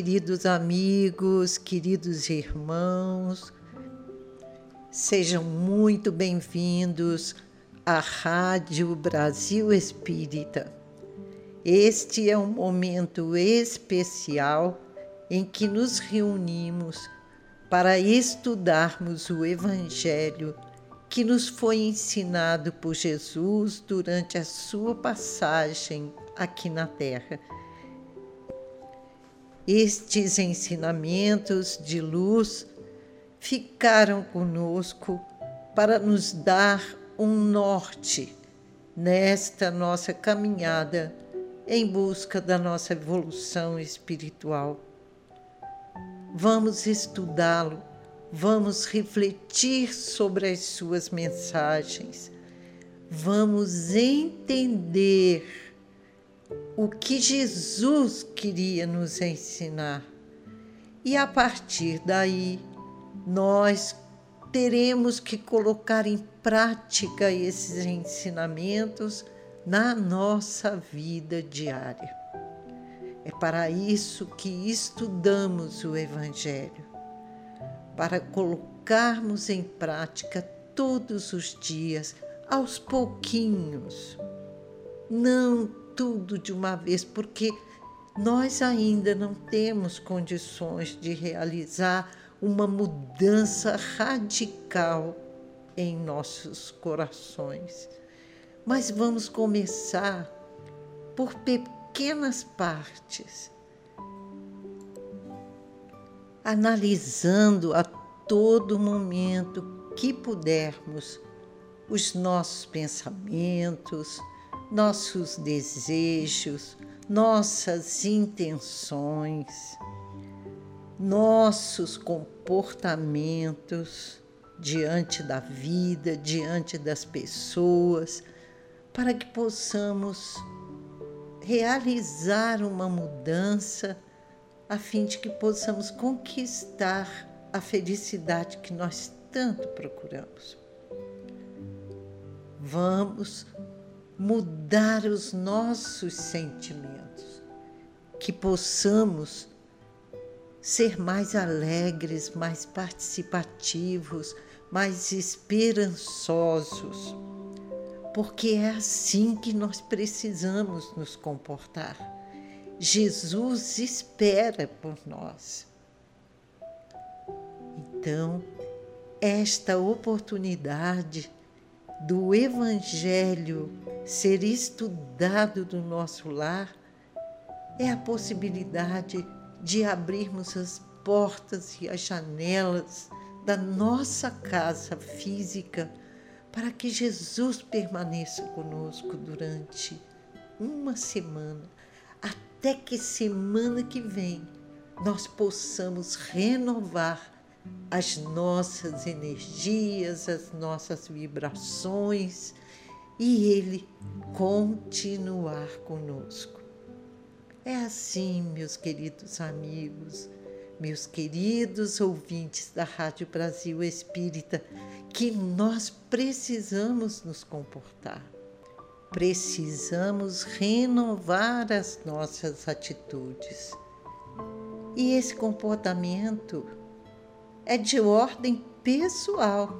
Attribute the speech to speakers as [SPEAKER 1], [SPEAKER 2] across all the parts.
[SPEAKER 1] Queridos amigos, queridos irmãos, sejam muito bem-vindos à Rádio Brasil Espírita. Este é um momento especial em que nos reunimos para estudarmos o Evangelho que nos foi ensinado por Jesus durante a sua passagem aqui na Terra estes ensinamentos de luz ficaram conosco para nos dar um norte nesta nossa caminhada em busca da nossa evolução espiritual. Vamos estudá-lo, vamos refletir sobre as suas mensagens, vamos entender o que Jesus queria nos ensinar. E a partir daí, nós teremos que colocar em prática esses ensinamentos na nossa vida diária. É para isso que estudamos o Evangelho, para colocarmos em prática todos os dias, aos pouquinhos. Não tudo de uma vez, porque nós ainda não temos condições de realizar uma mudança radical em nossos corações. Mas vamos começar por pequenas partes, analisando a todo momento que pudermos os nossos pensamentos, nossos desejos, nossas intenções, nossos comportamentos diante da vida, diante das pessoas, para que possamos realizar uma mudança a fim de que possamos conquistar a felicidade que nós tanto procuramos. Vamos mudar os nossos sentimentos, que possamos ser mais alegres, mais participativos, mais esperançosos, porque é assim que nós precisamos nos comportar. Jesus espera por nós. Então, esta oportunidade do Evangelho ser estudado no nosso lar é a possibilidade de abrirmos as portas e as janelas da nossa casa física para que Jesus permaneça conosco durante uma semana, até que semana que vem nós possamos renovar as nossas energias, as nossas vibrações e Ele continuar conosco. É assim, meus queridos amigos, meus queridos ouvintes da Rádio Brasil Espírita, que nós precisamos nos comportar. Precisamos renovar as nossas atitudes. E esse comportamento é de ordem pessoal.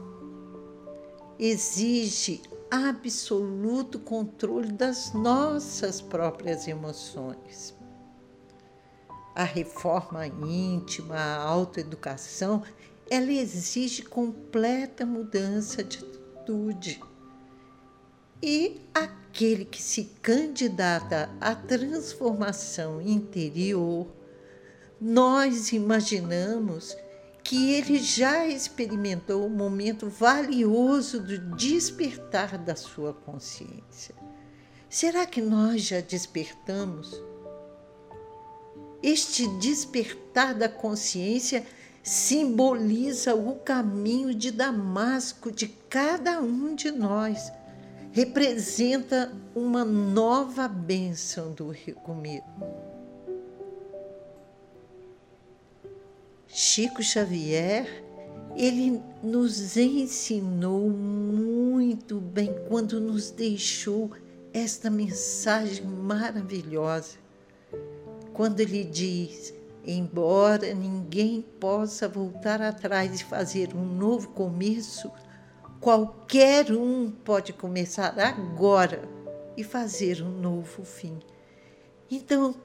[SPEAKER 1] Exige absoluto controle das nossas próprias emoções. A reforma íntima, a autoeducação, ela exige completa mudança de atitude. E aquele que se candidata à transformação interior, nós imaginamos que ele já experimentou um momento valioso do despertar da sua consciência. Será que nós já despertamos? Este despertar da consciência simboliza o caminho de Damasco de cada um de nós. Representa uma nova bênção do recomeço. Chico Xavier, ele nos ensinou muito bem quando nos deixou esta mensagem maravilhosa. Quando ele diz: Embora ninguém possa voltar atrás e fazer um novo começo, qualquer um pode começar agora e fazer um novo fim. Então,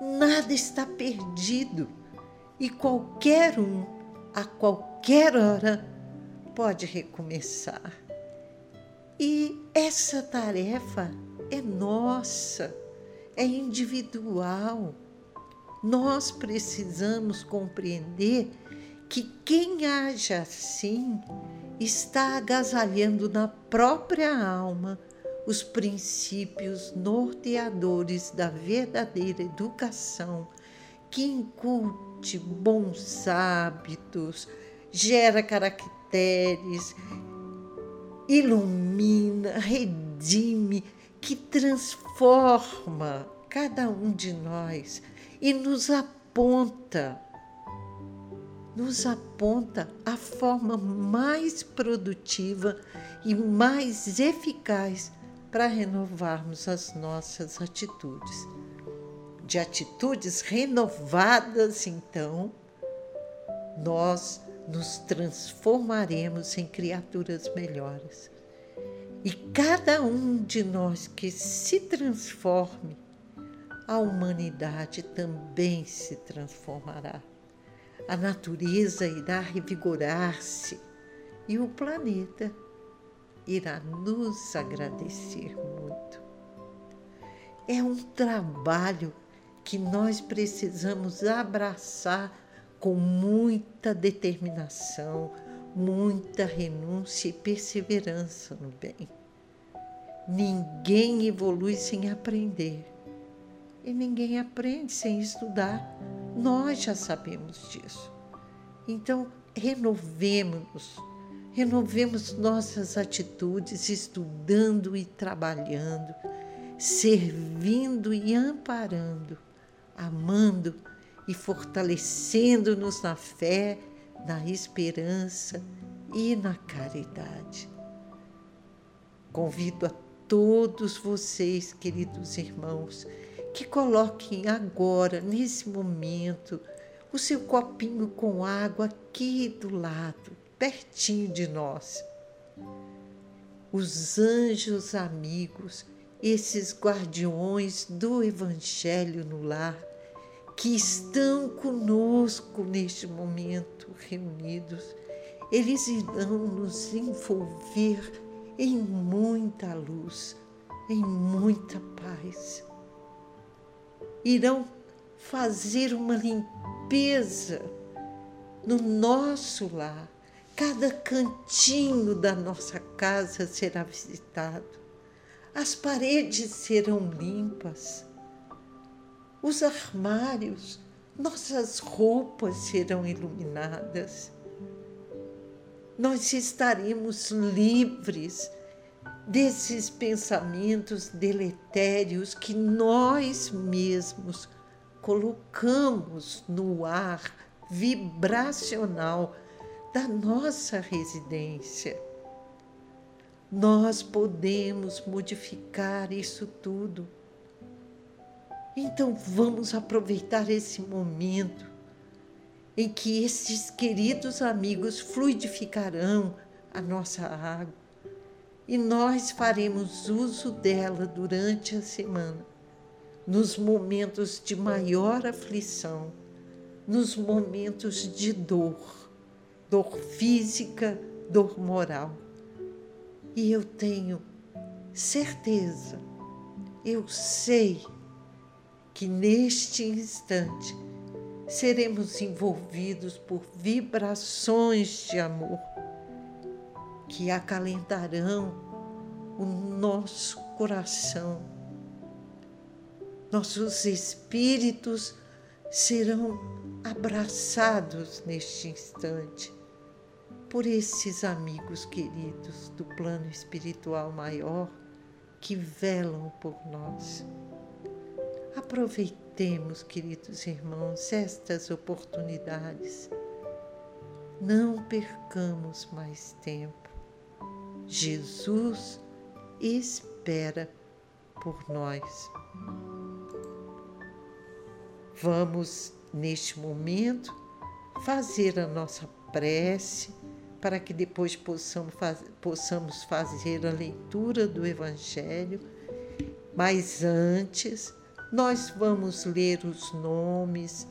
[SPEAKER 1] nada está perdido e qualquer um, a qualquer hora, pode recomeçar. E essa tarefa é nossa, é individual nós precisamos compreender que quem age assim está agasalhando na própria alma os princípios norteadores da verdadeira educação que inculte bons hábitos, gera caracteres, ilumina, redime, que transforma cada um de nós e nos aponta, nos aponta a forma mais produtiva e mais eficaz para renovarmos as nossas atitudes. De atitudes renovadas, então, nós nos transformaremos em criaturas melhores. E cada um de nós que se transforme a humanidade também se transformará. A natureza irá revigorar-se e o planeta irá nos agradecer muito. É um trabalho que nós precisamos abraçar com muita determinação, muita renúncia e perseverança no bem. Ninguém evolui sem aprender e ninguém aprende sem estudar. Nós já sabemos disso. Então, renovemos-nos, renovemos nossas atitudes, estudando e trabalhando, servindo e amparando, amando e fortalecendo-nos na fé, na esperança e na caridade. Convido a todos vocês, queridos irmãos, que coloquem agora, nesse momento, o seu copinho com água aqui do lado, pertinho de nós. Os anjos amigos, esses guardiões do Evangelho no lar, que estão conosco neste momento reunidos, eles irão nos envolver em muita luz, em muita paz irão fazer uma limpeza no nosso lar. Cada cantinho da nossa casa será visitado. As paredes serão limpas. Os armários, nossas roupas serão iluminadas. Nós estaremos livres desses pensamentos deletérios que nós mesmos colocamos no ar vibracional da nossa residência. Nós podemos modificar isso tudo. Então vamos aproveitar esse momento em que esses queridos amigos fluidificarão a nossa água e nós faremos uso dela durante a semana, nos momentos de maior aflição, nos momentos de dor, dor física, dor moral. E eu tenho certeza, eu sei que neste instante seremos envolvidos por vibrações de amor que acalentarão o nosso coração. Nossos espíritos serão abraçados neste instante por esses amigos queridos do plano espiritual maior que velam por nós. Aproveitemos, queridos irmãos, estas oportunidades. Não percamos mais tempo. Jesus espera por nós. Vamos, neste momento, fazer a nossa prece para que depois possamos, possamos fazer a leitura do Evangelho. Mas antes, nós vamos ler os nomes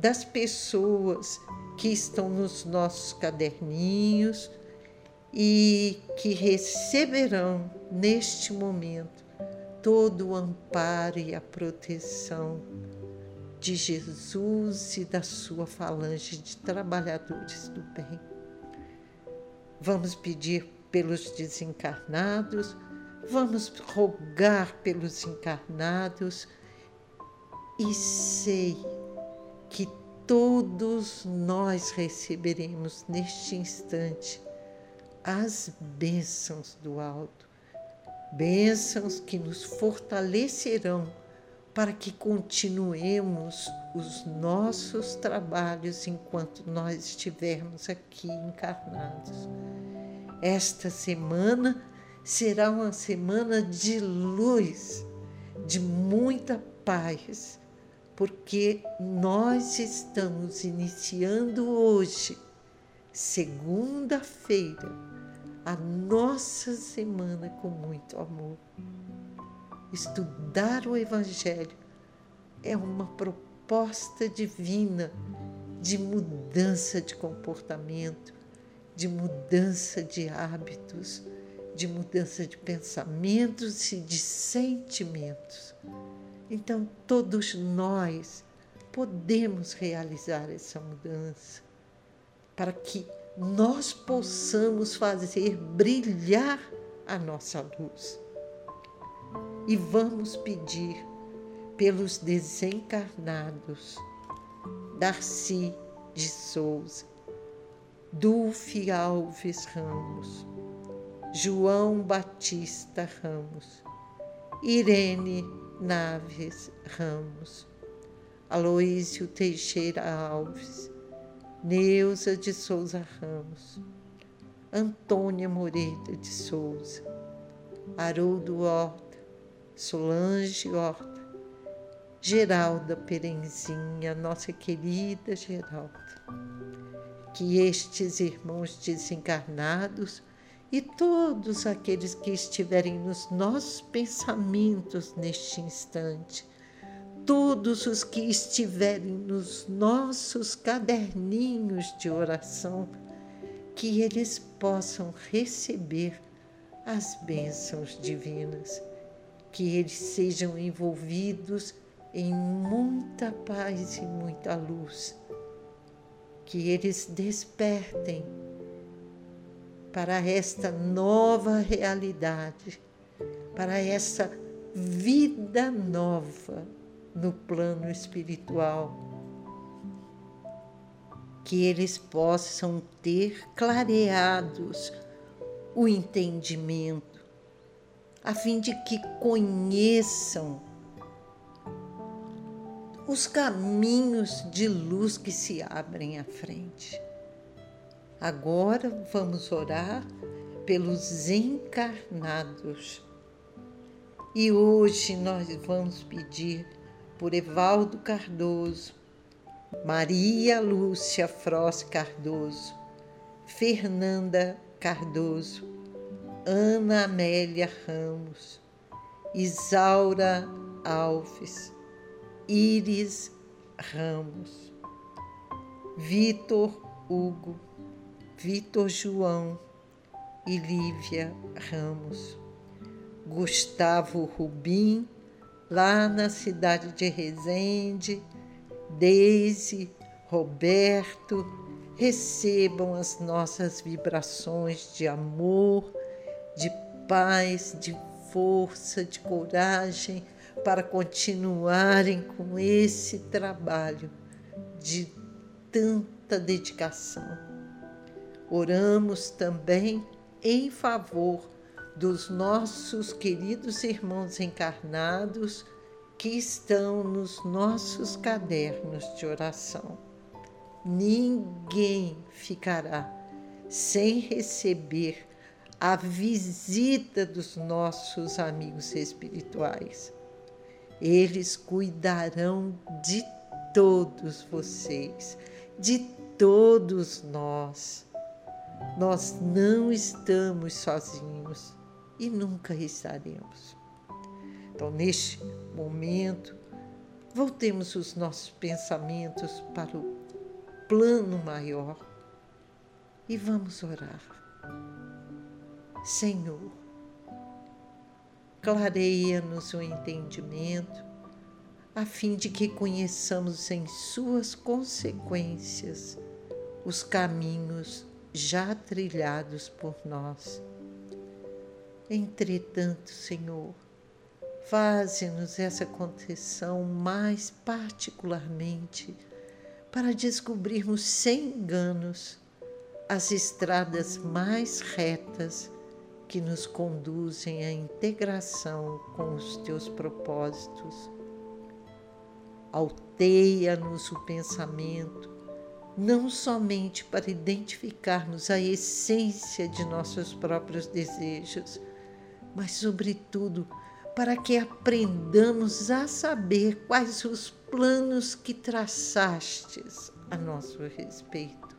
[SPEAKER 1] das pessoas que estão nos nossos caderninhos e que receberão neste momento todo o amparo e a proteção de Jesus e da sua falange de trabalhadores do bem. Vamos pedir pelos desencarnados Vamos rogar pelos encarnados e sei que todos nós receberemos neste instante as bênçãos do alto, bênçãos que nos fortalecerão para que continuemos os nossos trabalhos enquanto nós estivermos aqui encarnados. Esta semana será uma semana de luz, de muita paz, porque nós estamos iniciando hoje, segunda-feira, a nossa semana com muito amor. Estudar o Evangelho é uma proposta divina de mudança de comportamento, de mudança de hábitos de mudança de pensamentos e de sentimentos. Então, todos nós podemos realizar essa mudança para que nós possamos fazer brilhar a nossa luz. E vamos pedir pelos desencarnados Darcy de Souza, Dulce Alves Ramos, João Batista Ramos, Irene Naves Ramos, Aloísio Teixeira Alves, Neuza de Souza Ramos, Antônia Moreira de Souza, Haroldo Horta, Solange Horta, Geralda Perenzinha, nossa querida Geralda. Que estes irmãos desencarnados e todos aqueles que estiverem nos nossos pensamentos neste instante, todos os que estiverem nos nossos caderninhos de oração, que eles possam receber as bênçãos divinas, que eles sejam envolvidos em muita paz e muita luz, que eles despertem para esta nova realidade, para essa vida nova no plano espiritual. Que eles possam ter clareados o entendimento, a fim de que conheçam os caminhos de luz que se abrem à frente. Agora vamos orar pelos encarnados. E hoje nós vamos pedir por Evaldo Cardoso, Maria Lúcia Frost Cardoso, Fernanda Cardoso, Ana Amélia Ramos, Isaura Alves, Iris Ramos, Vitor Hugo, Vitor João e Lívia Ramos, Gustavo Rubim, lá na cidade de Resende, Deise, Roberto, recebam as nossas vibrações de amor, de paz, de força, de coragem para continuarem com esse trabalho de tanta dedicação. Oramos também em favor dos nossos queridos irmãos encarnados que estão nos nossos cadernos de oração. Ninguém ficará sem receber a visita dos nossos amigos espirituais. Eles cuidarão de todos vocês, de todos nós. Nós não estamos sozinhos e nunca estaremos. Então, neste momento, voltemos os nossos pensamentos para o plano maior e vamos orar. Senhor, clareia-nos o entendimento, a fim de que conheçamos em suas consequências os caminhos já trilhados por nós. Entretanto, Senhor, faze-nos essa concessão mais particularmente para descobrirmos sem enganos as estradas mais retas que nos conduzem à integração com os teus propósitos. Alteia-nos o pensamento, não somente para identificarmos a essência de nossos próprios desejos, mas, sobretudo, para que aprendamos a saber quais os planos que traçastes a nosso respeito.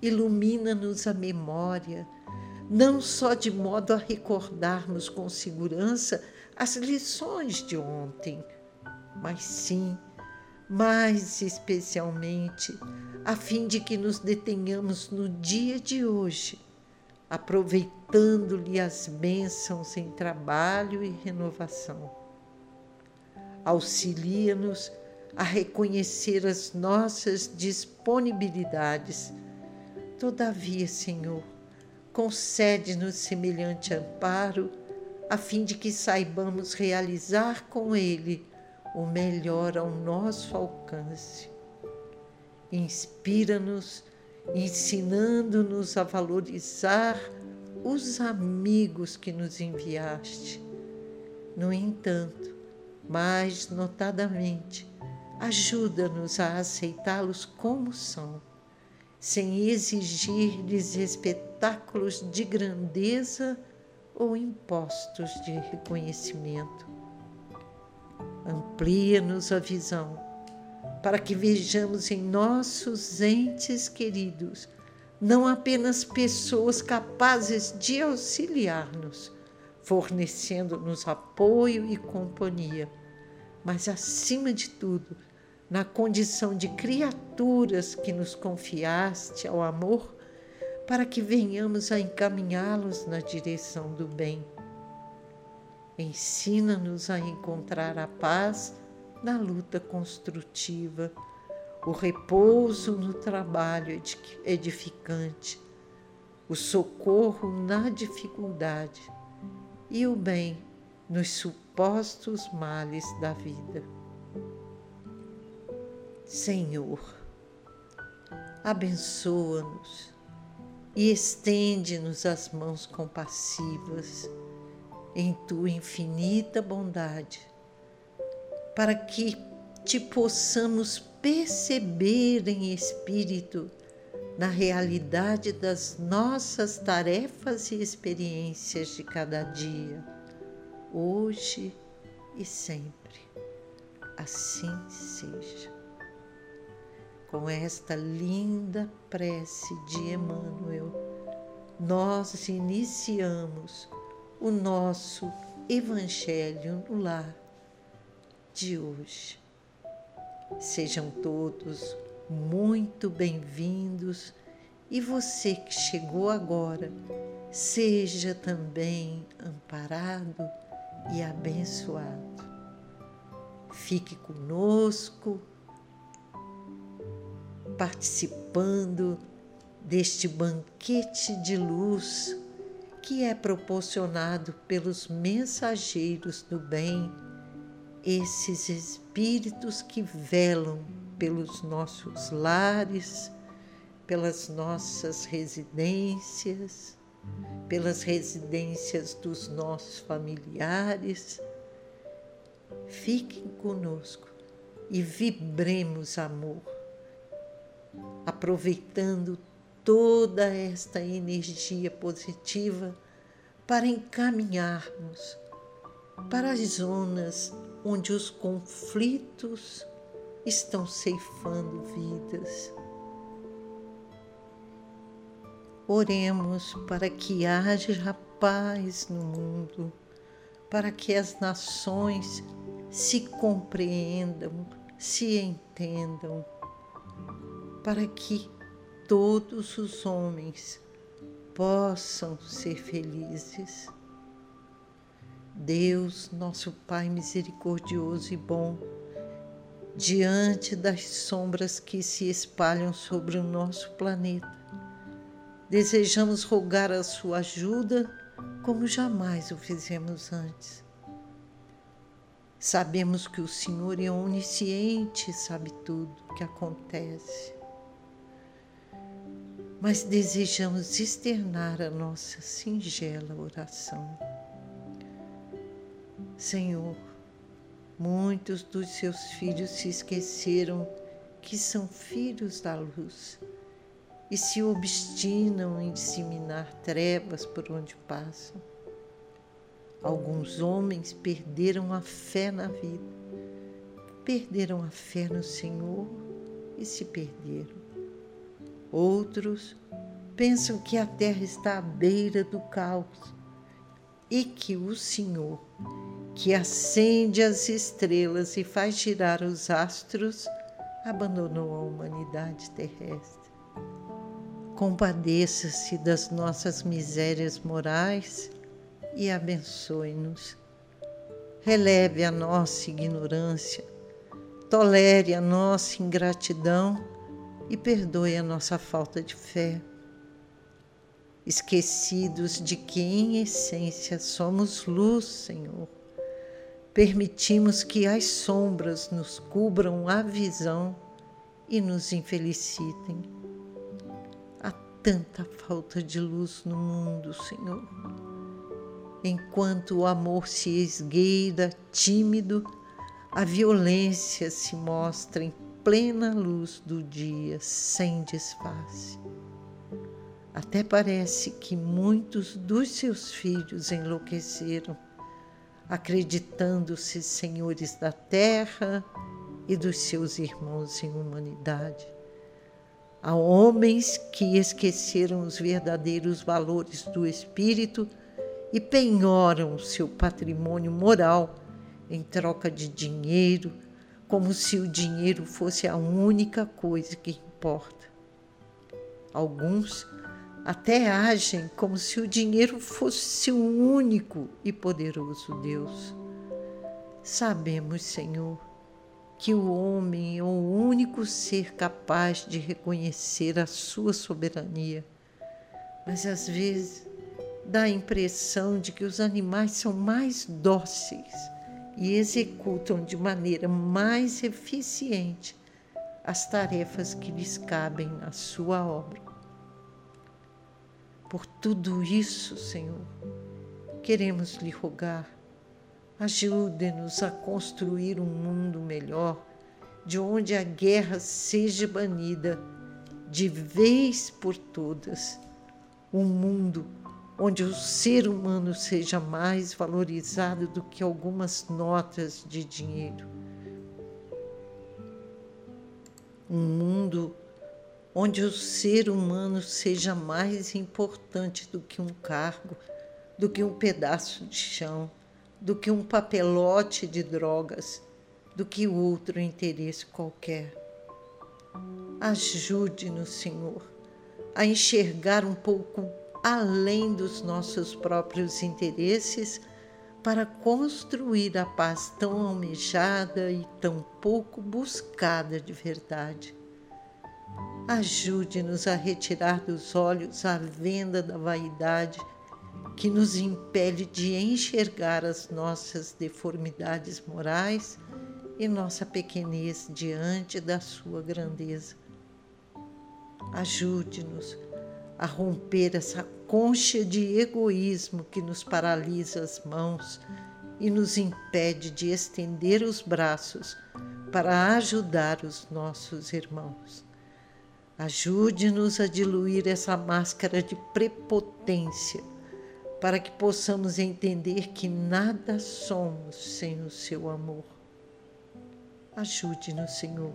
[SPEAKER 1] Ilumina-nos a memória não só de modo a recordarmos com segurança as lições de ontem, mas sim, mais especialmente, a fim de que nos detenhamos no dia de hoje, aproveitando-lhe as bênçãos em trabalho e renovação. Auxilia-nos a reconhecer as nossas disponibilidades. Todavia, Senhor, concede-nos semelhante amparo, a fim de que saibamos realizar com ele o melhor ao nosso alcance. Inspira-nos, ensinando-nos a valorizar os amigos que nos enviaste. No entanto, mais notadamente, ajuda-nos a aceitá-los como são sem exigir-lhes espetáculos de grandeza ou impostos de reconhecimento. Amplia-nos a visão para que vejamos em nossos entes queridos não apenas pessoas capazes de auxiliar-nos, fornecendo-nos apoio e companhia, mas, acima de tudo, na condição de criaturas que nos confiaste ao amor, para que venhamos a encaminhá-los na direção do bem. Ensina-nos a encontrar a paz na luta construtiva, o repouso no trabalho edificante, o socorro na dificuldade e o bem nos supostos males da vida. Senhor, abençoa-nos e estende-nos as mãos compassivas em tua infinita bondade, para que te possamos perceber em espírito na realidade das nossas tarefas e experiências de cada dia, hoje e sempre. Assim seja com esta linda prece de Emmanuel, nós iniciamos o nosso Evangelho no Lar de hoje. Sejam todos muito bem-vindos e você que chegou agora, seja também amparado e abençoado. Fique conosco, participando deste banquete de luz que é proporcionado pelos mensageiros do bem, esses espíritos que velam pelos nossos lares, pelas nossas residências, pelas residências dos nossos familiares. Fiquem conosco e vibremos amor, aproveitando toda esta energia positiva para encaminharmos para as zonas onde os conflitos estão ceifando vidas. Oremos para que haja paz no mundo, para que as nações se compreendam, se entendam, para que todos os homens possam ser felizes. Deus, nosso Pai misericordioso e bom, diante das sombras que se espalham sobre o nosso planeta, desejamos rogar a Sua ajuda como jamais o fizemos antes. Sabemos que o Senhor é onisciente sabe tudo o que acontece mas desejamos externar a nossa singela oração. Senhor, muitos dos seus filhos se esqueceram que são filhos da luz e se obstinam em disseminar trevas por onde passam. Alguns homens perderam a fé na vida, perderam a fé no Senhor e se perderam. Outros pensam que a terra está à beira do caos e que o Senhor, que acende as estrelas e faz girar os astros, abandonou a humanidade terrestre. Compadeça-se das nossas misérias morais e abençoe-nos. Releve a nossa ignorância, tolere a nossa ingratidão e perdoe a nossa falta de fé. Esquecidos de que, em essência, somos luz, Senhor, permitimos que as sombras nos cubram a visão e nos infelicitem. Há tanta falta de luz no mundo, Senhor. Enquanto o amor se esgueira tímido, a violência se mostra em plena luz do dia, sem disfarce. Até parece que muitos dos seus filhos enlouqueceram, acreditando-se senhores da terra e dos seus irmãos em humanidade. Há homens que esqueceram os verdadeiros valores do espírito e penhoram seu patrimônio moral em troca de dinheiro, como se o dinheiro fosse a única coisa que importa. Alguns até agem como se o dinheiro fosse o único e poderoso Deus. Sabemos, Senhor, que o homem é o único ser capaz de reconhecer a sua soberania, mas às vezes dá a impressão de que os animais são mais dóceis e executam de maneira mais eficiente as tarefas que lhes cabem na sua obra. Por tudo isso, Senhor, queremos lhe rogar, ajude-nos a construir um mundo melhor, de onde a guerra seja banida de vez por todas, um mundo onde o ser humano seja mais valorizado do que algumas notas de dinheiro. Um mundo onde o ser humano seja mais importante do que um cargo, do que um pedaço de chão, do que um papelote de drogas, do que outro interesse qualquer. Ajude-nos, Senhor, a enxergar um pouco além dos nossos próprios interesses para construir a paz tão almejada e tão pouco buscada de verdade. Ajude-nos a retirar dos olhos a venda da vaidade que nos impede de enxergar as nossas deformidades morais e nossa pequenez diante da Sua grandeza. Ajude-nos a romper essa concha de egoísmo que nos paralisa as mãos e nos impede de estender os braços para ajudar os nossos irmãos. Ajude-nos a diluir essa máscara de prepotência para que possamos entender que nada somos sem o seu amor. Ajude-nos, Senhor,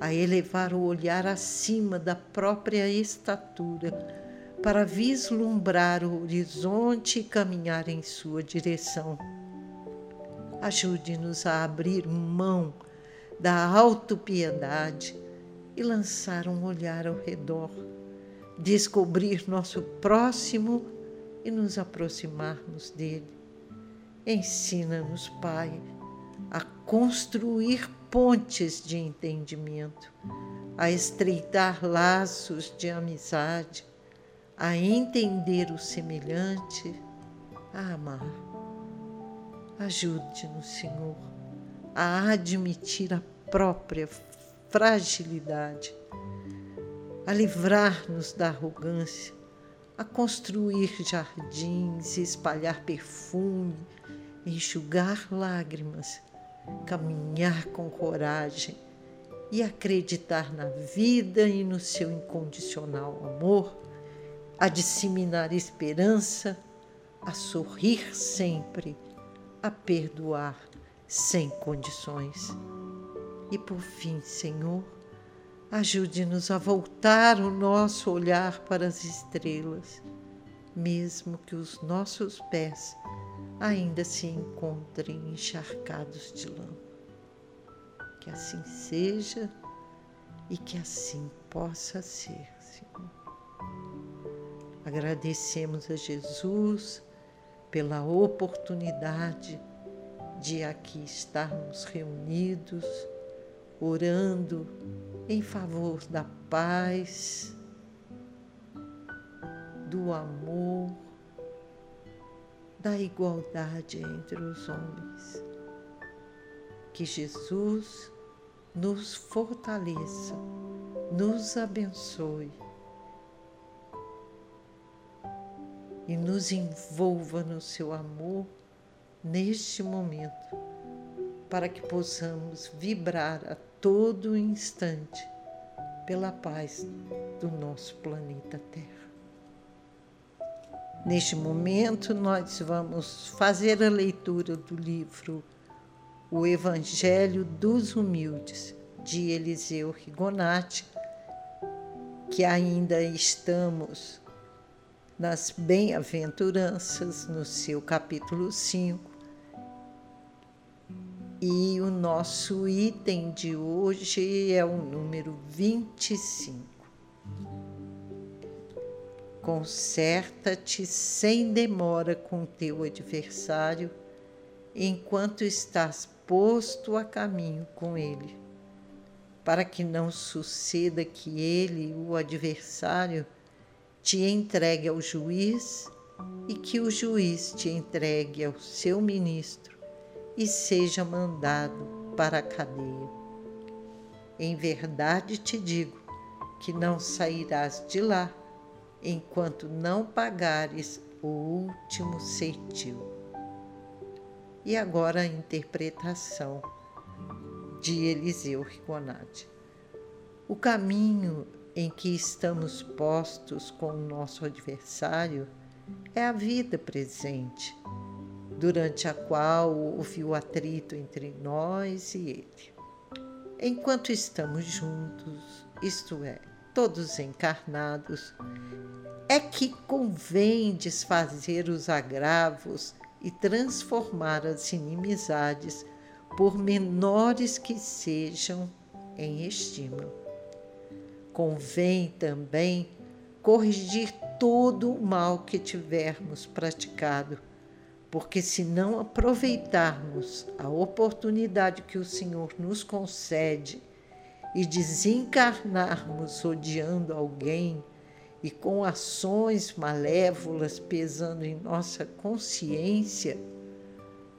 [SPEAKER 1] a elevar o olhar acima da própria estatura para vislumbrar o horizonte e caminhar em sua direção. Ajude-nos a abrir mão da autopiedade e lançar um olhar ao redor, descobrir nosso próximo e nos aproximarmos dele. Ensina-nos, Pai, a construir pontes de entendimento, a estreitar laços de amizade, a entender o semelhante, a amar. Ajude-nos, Senhor, a admitir a própria fragilidade, a livrar-nos da arrogância, a construir jardins, espalhar perfume, enxugar lágrimas, caminhar com coragem e acreditar na vida e no seu incondicional amor, a disseminar esperança, a sorrir sempre, a perdoar sem condições. E por fim, Senhor, ajude-nos a voltar o nosso olhar para as estrelas, mesmo que os nossos pés ainda se encontrem encharcados de lama. Que assim seja e que assim possa ser, Senhor. Agradecemos a Jesus pela oportunidade de aqui estarmos reunidos orando em favor da paz, do amor, da igualdade entre os homens. Que Jesus nos fortaleça, nos abençoe e nos envolva no seu amor neste momento, para que possamos vibrar a todo instante pela paz do nosso planeta Terra. Neste momento, nós vamos fazer a leitura do livro O Evangelho dos Humildes, de Eliseu Rigonati, que ainda estamos nas Bem-aventuranças, no seu capítulo 5, e o nosso item de hoje é o número 25. Conserta-te sem demora com teu adversário, enquanto estás posto a caminho com ele, para que não suceda que ele, o adversário, te entregue ao juiz e que o juiz te entregue ao seu ministro e seja mandado para a cadeia. Em verdade te digo que não sairás de lá enquanto não pagares o último ceitil. E agora a interpretação de Eliseu Rigonati. O caminho em que estamos postos com o nosso adversário é a vida presente, durante a qual houve o atrito entre nós e ele. Enquanto estamos juntos, isto é, todos encarnados, é que convém desfazer os agravos e transformar as inimizades, por menores que sejam, em estima. Convém também corrigir todo o mal que tivermos praticado, porque se não aproveitarmos a oportunidade que o Senhor nos concede e desencarnarmos odiando alguém e com ações malévolas pesando em nossa consciência,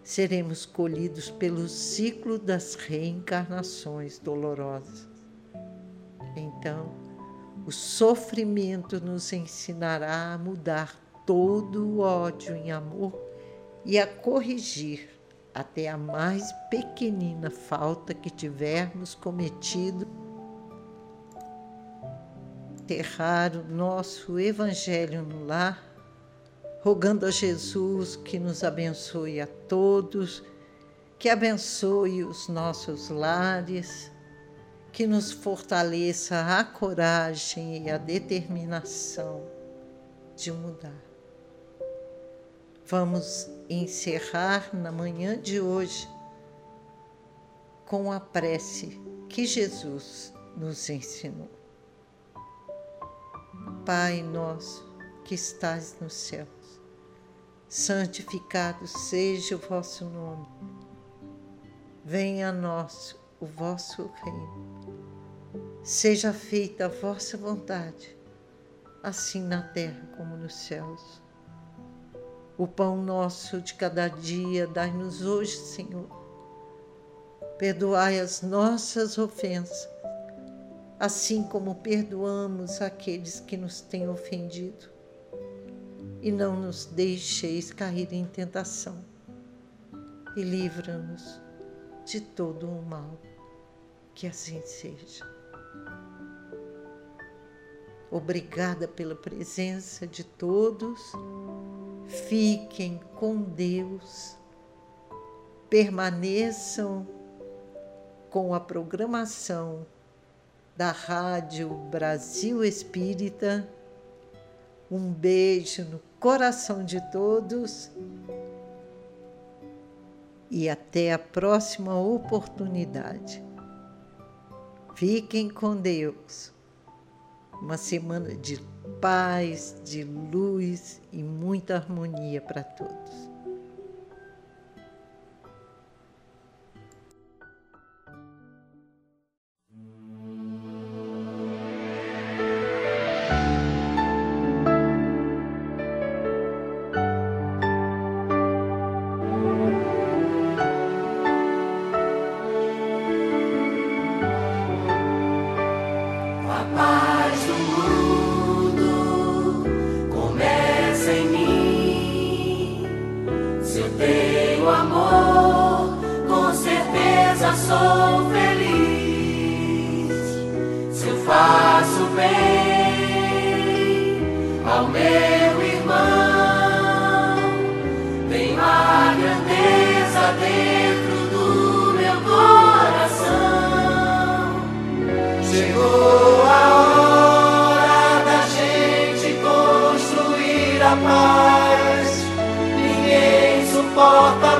[SPEAKER 1] seremos colhidos pelo ciclo das reencarnações dolorosas. Então, o sofrimento nos ensinará a mudar todo o ódio em amor e a corrigir até a mais pequenina falta que tivermos cometido. Enterrar o nosso Evangelho no lar, rogando a Jesus que nos abençoe a todos, que abençoe os nossos lares, que nos fortaleça a coragem e a determinação de mudar. Vamos encerrar na manhã de hoje com a prece que Jesus nos ensinou. Pai nosso que estás nos céus, santificado seja o vosso nome. Venha a nós o vosso reino. Seja feita a vossa vontade, assim na terra como nos céus. O pão nosso de cada dia dai-nos hoje, Senhor. Perdoai as nossas ofensas, assim como perdoamos aqueles que nos têm ofendido. E não nos deixeis cair em tentação, e livra-nos de todo o mal. Que assim seja. Obrigada pela presença de todos Fiquem com Deus, permaneçam com a programação da Rádio Brasil Espírita. Um beijo no coração de todos e até a próxima oportunidade. Fiquem com Deus. Uma semana de paz, de luz e muita harmonia para todos.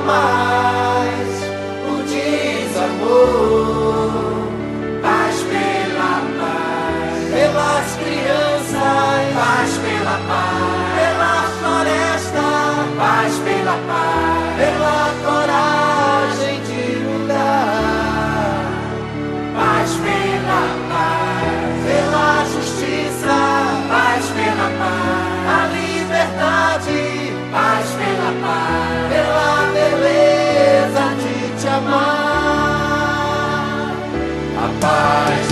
[SPEAKER 2] Pela rise.